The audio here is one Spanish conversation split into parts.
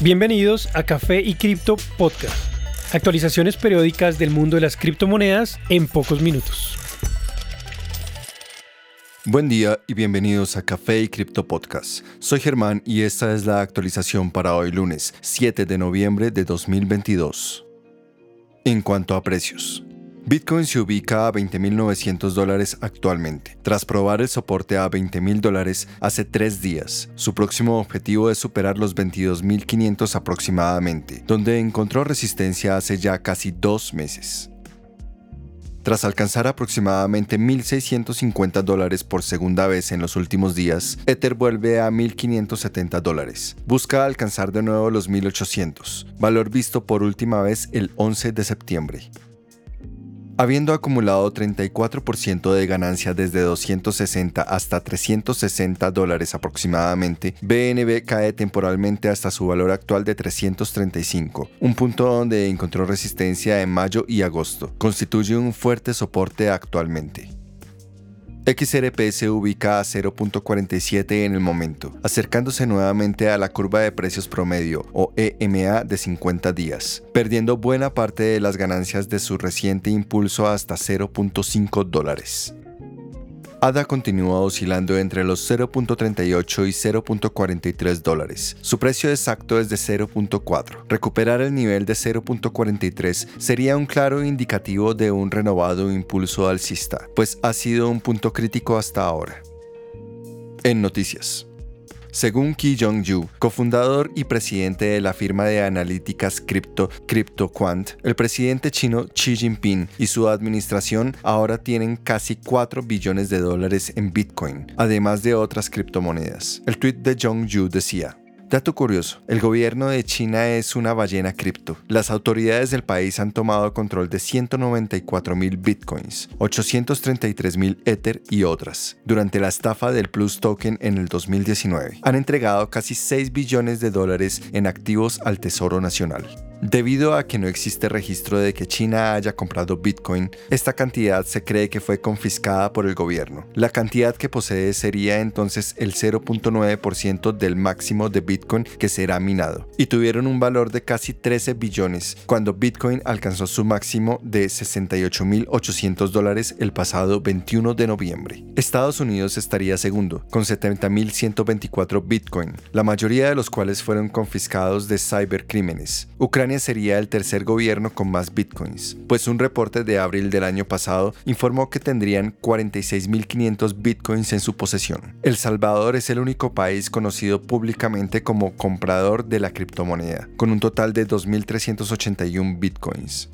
Bienvenidos a Café y Cripto Podcast. Actualizaciones periódicas del mundo de las criptomonedas en pocos minutos. Buen día y bienvenidos a Café y Cripto Podcast. Soy Germán y esta es la actualización para hoy lunes 7 de noviembre de 2022. En cuanto a precios. Bitcoin se ubica a 20.900 dólares actualmente, tras probar el soporte a 20.000 dólares hace tres días. Su próximo objetivo es superar los 22.500 aproximadamente, donde encontró resistencia hace ya casi dos meses. Tras alcanzar aproximadamente 1.650 dólares por segunda vez en los últimos días, Ether vuelve a 1.570 dólares. Busca alcanzar de nuevo los 1.800, valor visto por última vez el 11 de septiembre. Habiendo acumulado 34% de ganancia desde 260 hasta 360 dólares aproximadamente, BNB cae temporalmente hasta su valor actual de 335, un punto donde encontró resistencia en mayo y agosto. Constituye un fuerte soporte actualmente. XRP se ubica a 0.47 en el momento, acercándose nuevamente a la curva de precios promedio o EMA de 50 días, perdiendo buena parte de las ganancias de su reciente impulso hasta 0.5 dólares. ADA continúa oscilando entre los 0.38 y 0.43 dólares. Su precio exacto es de 0.4. Recuperar el nivel de 0.43 sería un claro indicativo de un renovado impulso alcista, pues ha sido un punto crítico hasta ahora. En noticias. Según Ki Jong-ju, cofundador y presidente de la firma de analíticas cripto CryptoQuant, el presidente chino Xi Jinping y su administración ahora tienen casi 4 billones de dólares en Bitcoin, además de otras criptomonedas. El tweet de Jong-ju decía, Dato curioso, el gobierno de China es una ballena cripto. Las autoridades del país han tomado control de 194 mil bitcoins, 833 mil Ether y otras. Durante la estafa del Plus Token en el 2019, han entregado casi 6 billones de dólares en activos al Tesoro Nacional. Debido a que no existe registro de que China haya comprado Bitcoin, esta cantidad se cree que fue confiscada por el gobierno. La cantidad que posee sería entonces el 0.9% del máximo de Bitcoin que será minado, y tuvieron un valor de casi 13 billones cuando Bitcoin alcanzó su máximo de 68.800 dólares el pasado 21 de noviembre. Estados Unidos estaría segundo, con 70.124 Bitcoin, la mayoría de los cuales fueron confiscados de cybercrímenes. Ucrania sería el tercer gobierno con más bitcoins, pues un reporte de abril del año pasado informó que tendrían 46.500 bitcoins en su posesión. El Salvador es el único país conocido públicamente como comprador de la criptomoneda, con un total de 2.381 bitcoins.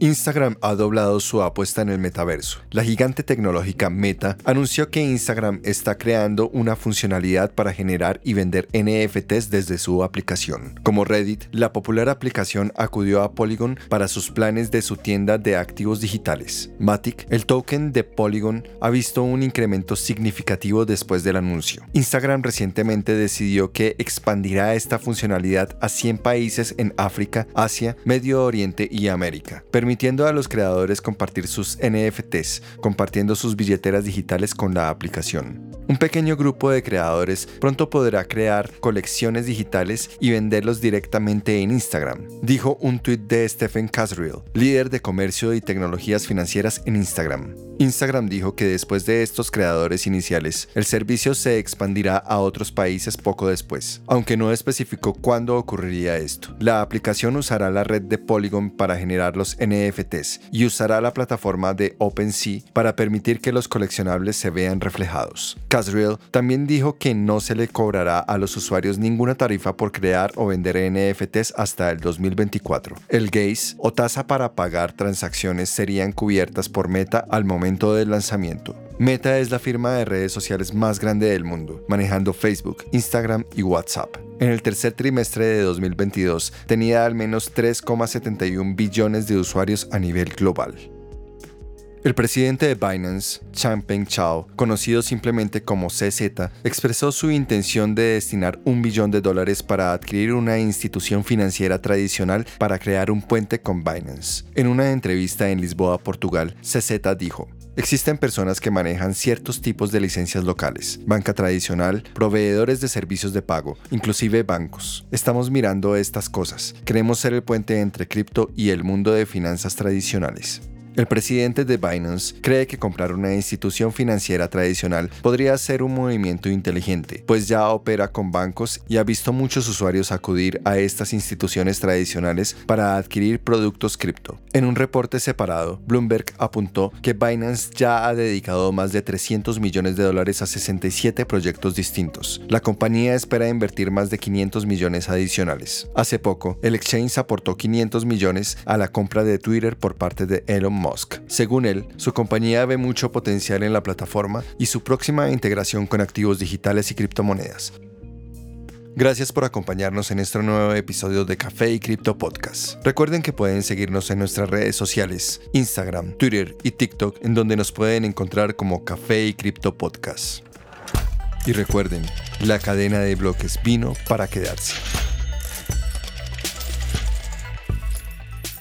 Instagram ha doblado su apuesta en el metaverso. La gigante tecnológica Meta anunció que Instagram está creando una funcionalidad para generar y vender NFTs desde su aplicación. Como Reddit, la popular aplicación acudió a Polygon para sus planes de su tienda de activos digitales. Matic, el token de Polygon, ha visto un incremento significativo después del anuncio. Instagram recientemente decidió que expandirá esta funcionalidad a 100 países en África, Asia, Medio Oriente y América, permitiendo a los creadores compartir sus NFTs, compartiendo sus billeteras digitales con la aplicación. Un pequeño grupo de creadores pronto podrá crear colecciones digitales y venderlos directamente en Instagram, dijo un tuit de Stephen Casriel, líder de comercio y tecnologías financieras en Instagram. Instagram dijo que después de estos creadores iniciales, el servicio se expandirá a otros países poco después, aunque no especificó cuándo ocurriría esto. La aplicación usará la red de Polygon para generar los NFTs y usará la plataforma de OpenSea para permitir que los coleccionables se vean reflejados. Casriel también dijo que no se le cobrará a los usuarios ninguna tarifa por crear o vender NFTs hasta el 2024. El gaze o tasa para pagar transacciones serían cubiertas por Meta al momento del lanzamiento. Meta es la firma de redes sociales más grande del mundo, manejando Facebook, Instagram y WhatsApp. En el tercer trimestre de 2022 tenía al menos 3,71 billones de usuarios a nivel global. El presidente de Binance, Changpeng Chao, conocido simplemente como CZ, expresó su intención de destinar un billón de dólares para adquirir una institución financiera tradicional para crear un puente con Binance. En una entrevista en Lisboa, Portugal, CZ dijo, Existen personas que manejan ciertos tipos de licencias locales, banca tradicional, proveedores de servicios de pago, inclusive bancos. Estamos mirando estas cosas. Queremos ser el puente entre cripto y el mundo de finanzas tradicionales. El presidente de Binance cree que comprar una institución financiera tradicional podría ser un movimiento inteligente, pues ya opera con bancos y ha visto muchos usuarios acudir a estas instituciones tradicionales para adquirir productos cripto. En un reporte separado, Bloomberg apuntó que Binance ya ha dedicado más de 300 millones de dólares a 67 proyectos distintos. La compañía espera invertir más de 500 millones adicionales. Hace poco, el exchange aportó 500 millones a la compra de Twitter por parte de Elon Según él, su compañía ve mucho potencial en la plataforma y su próxima integración con activos digitales y criptomonedas. Gracias por acompañarnos en este nuevo episodio de Café y Cripto Podcast. Recuerden que pueden seguirnos en nuestras redes sociales, Instagram, Twitter y TikTok, en donde nos pueden encontrar como Café y Cripto Podcast. Y recuerden, la cadena de bloques vino para quedarse.